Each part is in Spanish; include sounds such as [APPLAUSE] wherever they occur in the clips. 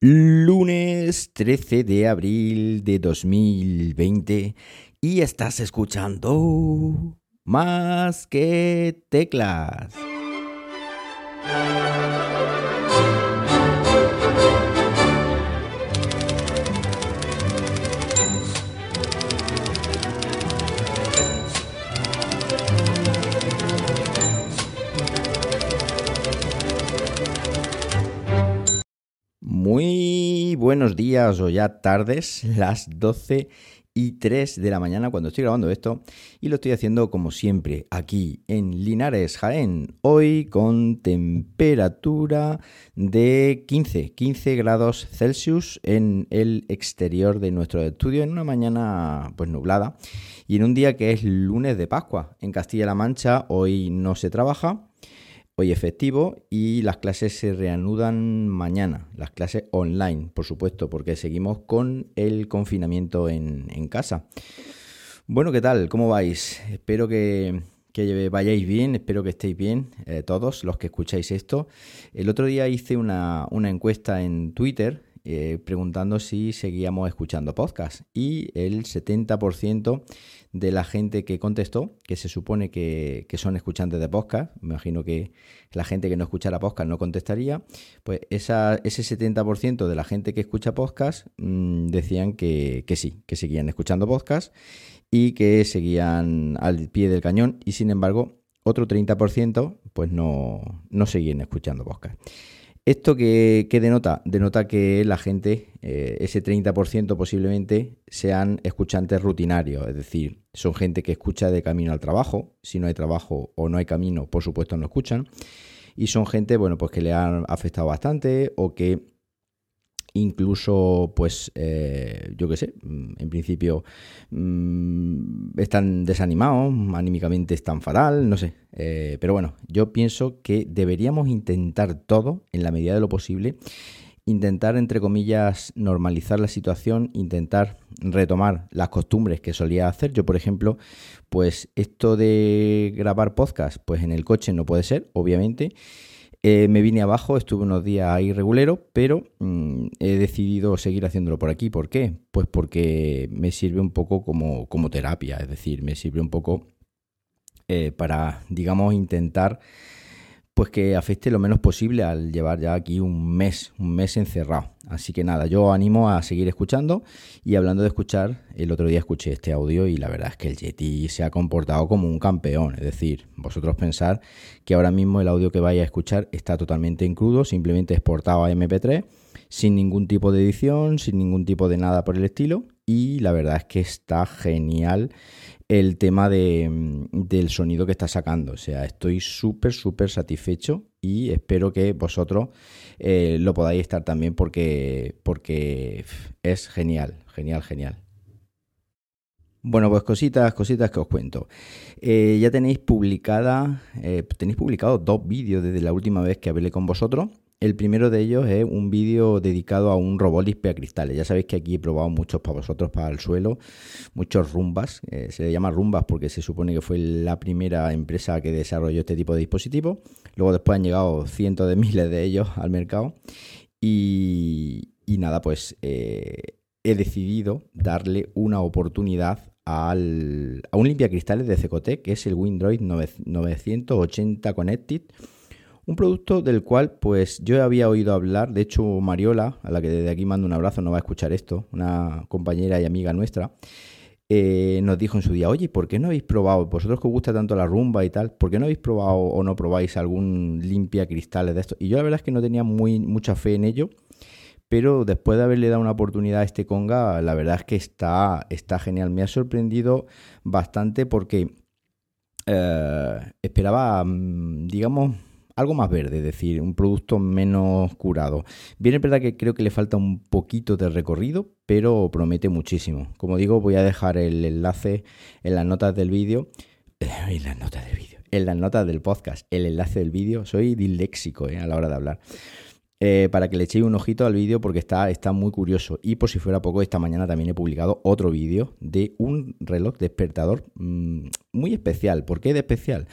Lunes 13 de abril de 2020 y estás escuchando más que teclas. Buenos días o ya tardes, [LAUGHS] las 12 y 3 de la mañana cuando estoy grabando esto y lo estoy haciendo como siempre aquí en Linares, Jaén, hoy con temperatura de 15, 15 grados Celsius en el exterior de nuestro estudio en una mañana pues nublada y en un día que es lunes de Pascua. En Castilla-La Mancha hoy no se trabaja hoy efectivo y las clases se reanudan mañana, las clases online, por supuesto, porque seguimos con el confinamiento en, casa. Bueno, ¿qué tal? ¿Cómo vais? Espero que, vayáis bien, espero que estéis bien eh, todos los que escucháis esto. El otro día hice una, una encuesta en Twitter eh, preguntando si seguíamos escuchando podcast y el 70% de la gente que contestó, que se supone que, son escuchantes de podcast, me imagino que la gente que no escuchara podcast no contestaría, pues esa, ese 70% de la gente que escucha podcast mm, decían que, que sí, que seguían escuchando podcast y que seguían al pie del cañón y sin embargo otro 30% pues no, no seguían escuchando podcast. ¿Esto que, denota? Denota que la gente, eh, ese 30% posiblemente, sean escuchantes rutinarios, es decir, son gente que escucha de camino al trabajo, si no hay trabajo o no hay camino, por supuesto no escuchan, y son gente, bueno, pues que le han afectado bastante o que incluso, pues, eh, yo qué sé, mm, en principio mm, están desanimados, anímicamente están fatal, no sé. Eh, pero bueno, yo pienso que deberíamos intentar todo, en la medida de lo posible, intentar, entre comillas, normalizar la situación, intentar retomar las costumbres que solía hacer. Yo, por ejemplo, pues esto de grabar podcast, pues en el coche no puede ser, obviamente. Eh, me vine abajo, estuve unos días ahí regulero, pero mm, he decidido seguir haciéndolo por aquí. ¿Por qué? Pues porque me sirve un poco como, como terapia, es decir, me sirve un poco eh, para, digamos, intentar pues que afecte lo menos posible al llevar ya aquí un mes, un mes encerrado. Así que nada, yo animo a seguir escuchando y hablando de escuchar, el otro día escuché este audio y la verdad es que el Yeti se ha comportado como un campeón. Es decir, vosotros pensar que ahora mismo el audio que vais a escuchar está totalmente en crudo, simplemente exportado a MP3, sin ningún tipo de edición, sin ningún tipo de nada por el estilo y la verdad es que está genial el tema de, del sonido que está sacando. O sea, estoy súper, súper satisfecho y espero que vosotros eh, lo podáis estar también porque, porque es genial, genial, genial. Bueno, pues cositas, cositas que os cuento. Eh, ya tenéis publicada, eh, tenéis publicado dos vídeos desde la última vez que hablé con vosotros. El primero de ellos es un vídeo dedicado a un robot cristales. Ya sabéis que aquí he probado muchos para vosotros, para el suelo, muchos rumbas. Eh, se le llama rumbas porque se supone que fue la primera empresa que desarrolló este tipo de dispositivos. Luego después han llegado cientos de [LAUGHS] miles de ellos al mercado. Y, nada, pues eh, he decidido darle una oportunidad al, a un cristales de Cecotec, que es el Windroid 980 Connected un producto del cual pues yo había oído hablar, de hecho Mariola, a la que desde aquí mando un abrazo, no va a escuchar esto, una compañera y amiga nuestra, eh, nos dijo en su día, oye, ¿por qué no habéis probado, vosotros que os gusta tanto la rumba y tal, ¿por qué no habéis probado o no probáis algún limpia cristales de esto? Y yo la verdad es que no tenía muy, mucha fe en ello, pero después de haberle dado una oportunidad a este conga, la verdad es que está, está genial. Me ha sorprendido bastante porque eh, esperaba, mm, digamos, algo más verde, es decir, un producto menos curado. Bien, es verdad que creo que le falta un poquito de recorrido, pero promete muchísimo. Como digo, voy a dejar el enlace en las notas del vídeo. [LAUGHS] En las notas del vídeo. En las notas del podcast. El enlace del vídeo. Soy disléxico eh, a la hora de hablar. Eh, para que le echéis un ojito al vídeo porque está, está muy curioso. Y por si fuera poco, esta mañana también he publicado otro vídeo de un reloj despertador mm, muy especial. ¿Por qué de especial?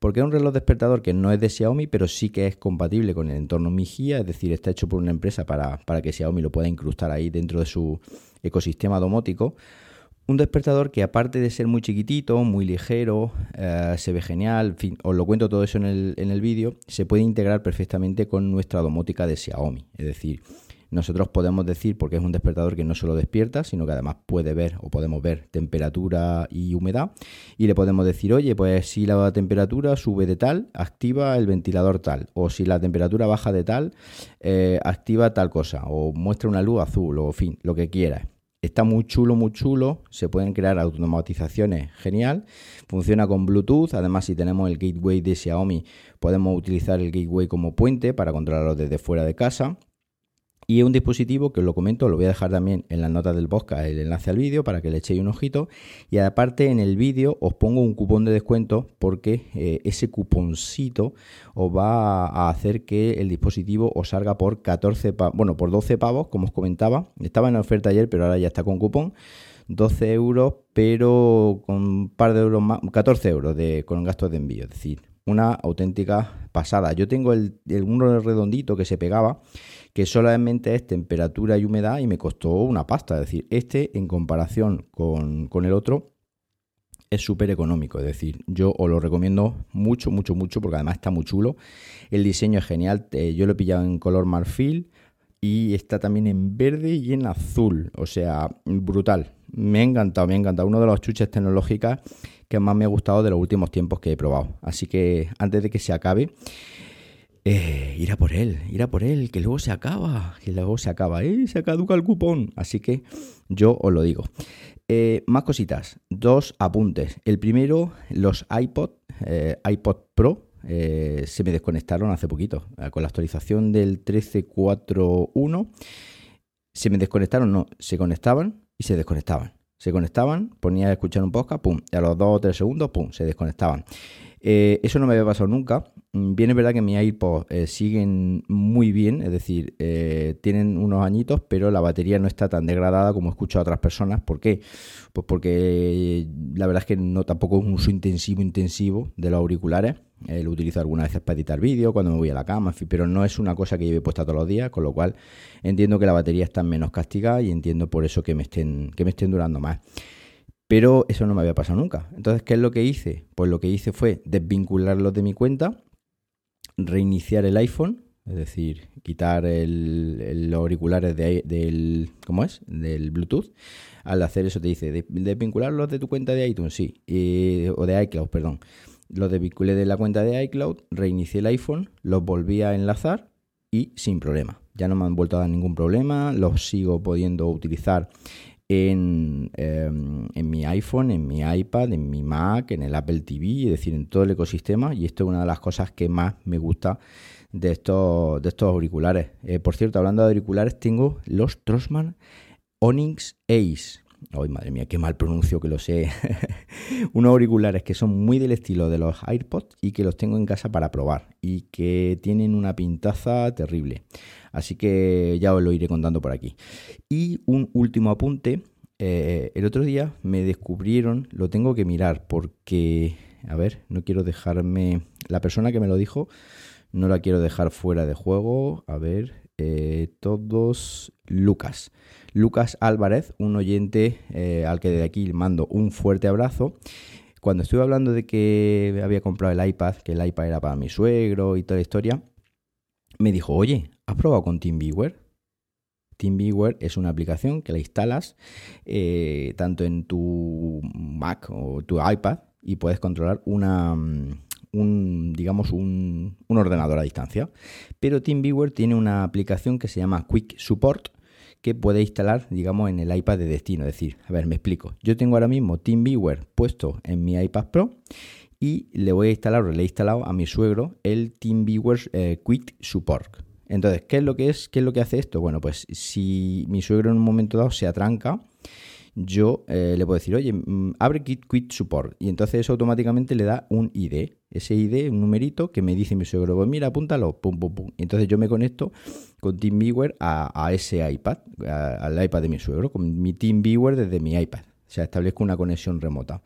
Porque es un reloj despertador que no es de Xiaomi, pero sí que es compatible con el entorno Mi es decir, está hecho por una empresa para, para que Xiaomi lo pueda incrustar ahí dentro de su ecosistema domótico. Un despertador que aparte de ser muy chiquitito, muy ligero, eh, se ve genial, en fin, os lo cuento todo eso en el, en el vídeo, se puede integrar perfectamente con nuestra domótica de Xiaomi. Es decir, nosotros podemos decir, porque es un despertador que no solo despierta, sino que además puede ver o podemos ver temperatura y humedad. Y le podemos decir, oye, pues si la temperatura sube de tal, activa el ventilador tal. O si la temperatura baja de tal, eh, activa tal cosa. O muestra una luz azul, o fin, lo que quieras. Está muy chulo, muy chulo. Se pueden crear automatizaciones, genial. Funciona con Bluetooth. Además, si tenemos el gateway de Xiaomi, podemos utilizar el gateway como puente para controlarlo desde fuera de casa. Y un dispositivo que os lo comento, lo voy a dejar también en las notas del podcast el enlace al vídeo para que le echéis un ojito. Y aparte en el vídeo os pongo un cupón de descuento porque eh, ese cuponcito os va a hacer que el dispositivo os salga por 14 bueno, por 12 pavos, como os comentaba. Estaba en oferta ayer, pero ahora ya está con cupón. 12 euros, pero con un par de euros más, 14 euros de, con gastos de envío. Es decir, una auténtica pasada. Yo tengo el, uno redondito que se pegaba que solamente es temperatura y humedad y me costó una pasta. Es decir, este en comparación con, el otro es súper económico. Es decir, yo os lo recomiendo mucho, mucho, mucho porque además está muy chulo. El diseño es genial. Eh, yo lo he pillado en color marfil y está también en verde y en azul. O sea, brutal. Me ha encantado, me ha encantado. Uno de los chuches tecnológicas que más me ha gustado de los últimos tiempos que he probado. Así que antes de que se acabe, eh, ir a por él, ir a por él, que luego se acaba, que luego se acaba, ¿eh? se caduca el cupón. Así que yo os lo digo. Eh, más cositas, dos apuntes. El primero, los iPod, eh, iPod Pro, se me desconectaron hace poquito. Con la actualización del 13.4.1, se me desconectaron, no, se conectaban y se desconectaban. Se conectaban, ponía a escuchar un podcast, pum, y a los 2 o 3 segundos, pum, se desconectaban. eso no me había pasado nunca. Mm, bien es verdad que mis AirPods eh, siguen muy bien, es decir, eh, tienen unos añitos, pero la batería no está tan degradada como escucho a otras personas. ¿Por qué? Pues porque la verdad es que no tampoco es un uso intensivo, intensivo de los auriculares. Eh, lo utilizo algunas veces para editar vídeo, cuando me voy a la cama, pero no es una cosa que lleve puesta todos los días, con lo cual entiendo que la batería está menos castigada y entiendo por eso que me estén, que me estén durando más. Pero eso no me había pasado nunca. Entonces, ¿qué es lo que hice? Pues lo que hice fue desvincularlos de mi cuenta reiniciar el iPhone, es decir, quitar los auriculares del, ¿cómo es? Del Bluetooth. Al hacer eso te dice, desvincularlos de tu cuenta de iTunes, sí, o de iCloud, perdón. Los desvinculé de la cuenta de iCloud, reinicié el iPhone, los volví a enlazar y sin problema. Ya no me han vuelto a dar ningún problema, los sigo pudiendo utilizar en, em, en, mi iPhone, en mi iPad, en mi Mac, en el Apple TV, es decir, en todo el ecosistema. Y esto es una de las cosas que más me gusta de estos, de estos auriculares. Eh, por cierto, hablando de auriculares, tengo los Trosman Onyx Ace. Ay, madre mía, qué mal pronuncio que lo sé. [LAUGHS] [LAUGHS] Unos auriculares que son muy del estilo de los AirPods y que los tengo en casa para probar y que tienen una pintaza terrible. Así que ya os lo iré contando por aquí. Y un último apunte. Eh, el otro día me descubrieron, lo tengo que mirar porque, a ver, no quiero dejarme... La persona que me lo dijo, no la quiero dejar fuera de juego. A ver, eh, todos... Lucas. Lucas Álvarez, un oyente eh, al que de aquí mando un fuerte abrazo. Cuando estuve hablando de que había comprado el iPad, que el iPad era para mi suegro y toda la historia, me dijo, oye, ¿has probado con TeamViewer? TeamViewer es una aplicación que la instalas eh, tanto en tu Mac o tu iPad y puedes controlar una, mm, un, digamos, un, un ordenador a distancia. Pero TeamViewer tiene una aplicación que se llama Quick Support que puede instalar, digamos, en el iPad de destino. Es decir, a ver, me explico. Yo tengo ahora mismo TeamViewer puesto en mi iPad Pro y le voy a instalar, o le he instalado a mi suegro el TeamViewer eh, Quick Support. Entonces, ¿qué es lo que es? ¿Qué es lo que hace esto? Bueno, pues si mi suegro en un momento dado se atranca, yo eh, le puedo decir, oye, mm, abre Quick Quit Support. Y entonces eso automáticamente le da un ID. Ese ID, un numerito que me dice mi suegro, pues mira, apúntalo, pum, pum, pum. Y entonces yo me conecto con TeamViewer a, a ese iPad, al iPad de mi suegro, con mi TeamViewer desde mi iPad. O sea, establezco una conexión remota.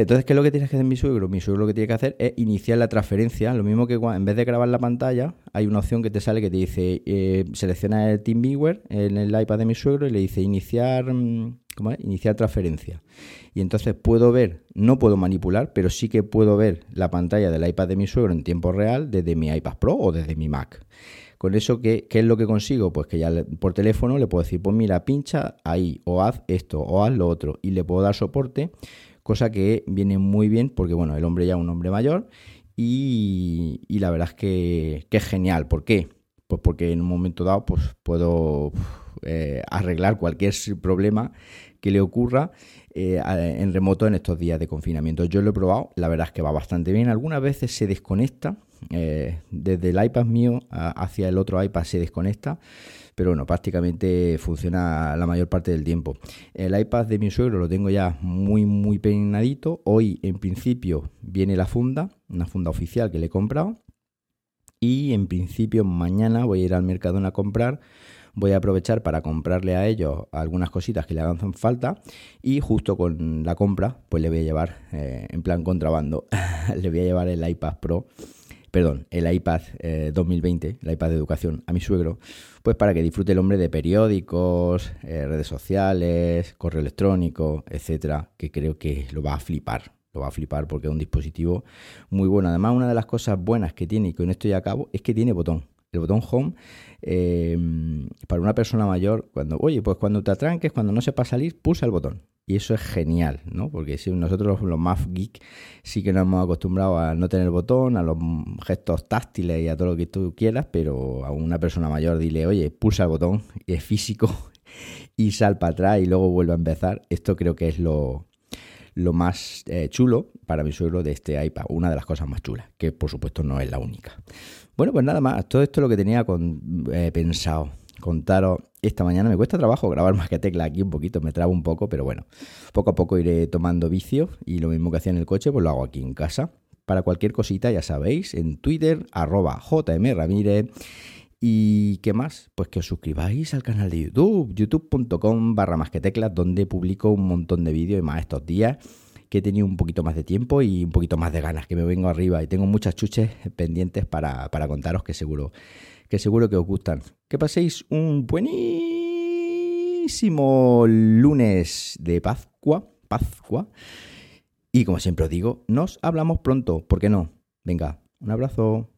Entonces, ¿qué es lo que tienes que hacer mi suegro? Mi suegro lo que tiene que hacer es iniciar la transferencia. Lo mismo que en vez de grabar la pantalla, hay una opción que te sale que te dice, eh, selecciona el TeamViewer en el iPad de mi suegro y le dice iniciar, mm, ¿cómo es? Iniciar transferencia. Y entonces puedo ver, no puedo manipular, pero sí que puedo ver la pantalla del iPad de mi suegro en tiempo real desde mi iPad Pro o desde mi Mac. Con eso, ¿qué, ¿qué, es lo que consigo? Pues que ya por teléfono le puedo decir, pues mira, pincha ahí, o haz esto, o haz lo otro, y le puedo dar soporte cosa que viene muy bien porque, bueno, el hombre ya es un hombre mayor y, la verdad es que, es genial. ¿Por qué? Pues porque en un momento dado pues puedo eh, arreglar cualquier problema que le ocurra eh, en remoto en estos días de confinamiento. Yo lo he probado, la verdad es que va bastante bien. Algunas veces se desconecta, eh, desde el iPad mío hacia el otro iPad se desconecta, pero bueno, prácticamente funciona la mayor parte del tiempo. El iPad de mi suegro lo tengo ya muy, muy peinadito. Hoy, en principio, viene la funda, una funda oficial que le he comprado. Y en principio, mañana voy a ir al Mercadona a comprar voy a aprovechar para comprarle a ellos algunas cositas que le hagan falta y justo con la compra pues le voy a llevar eh, en plan contrabando [LAUGHS] le voy a llevar el iPad Pro perdón, el iPad 2020, eh, el iPad de educación a mi suegro, pues para que disfrute el hombre de periódicos, eh, redes sociales, correo electrónico, etcétera, que creo que lo va a flipar. Lo va a flipar porque es un dispositivo muy bueno. Además, una de las cosas buenas que tiene, y con esto ya acabo, es que tiene botón. El botón home, em, para una persona mayor, cuando, oye, pues cuando te atranques, cuando no sepas salir, pulsa el botón. Y eso es genial, ¿no? Porque si nosotros los más geek sí que nos hemos acostumbrado a no tener botón, a los gestos táctiles y a todo lo que tú quieras, pero a una persona mayor dile, oye, pulsa el botón, es físico, [LAUGHS] y sal para atrás y luego vuelve a empezar. Esto creo que es lo, lo más eh, chulo para mi suegro de este iPad, una de las cosas más chulas, que por supuesto no es la única. Bueno, pues nada más, todo esto es lo que tenía eh, pensado contaros esta mañana. Me cuesta trabajo grabar más que tecla aquí un poquito, me trabo un poco, pero bueno, poco a poco iré tomando vicio y lo mismo que hacía en el coche, pues lo hago aquí en casa. Para cualquier cosita, ya sabéis, en Twitter, arroba jmramírez. ¿Y qué más? Pues que os suscribáis al canal de YouTube, youtube.com barra más que teclas, donde publico un montón de vídeos y más estos días que he tenido un poquito más de tiempo y un poquito más de ganas, que me vengo arriba y tengo muchas chuches pendientes para, para contaros que seguro que seguro que os gustan. Que paséis un buenísimo lunes de Pascua, Pascua. Y como siempre os digo, nos hablamos pronto, ¿por qué no? Venga, un abrazo.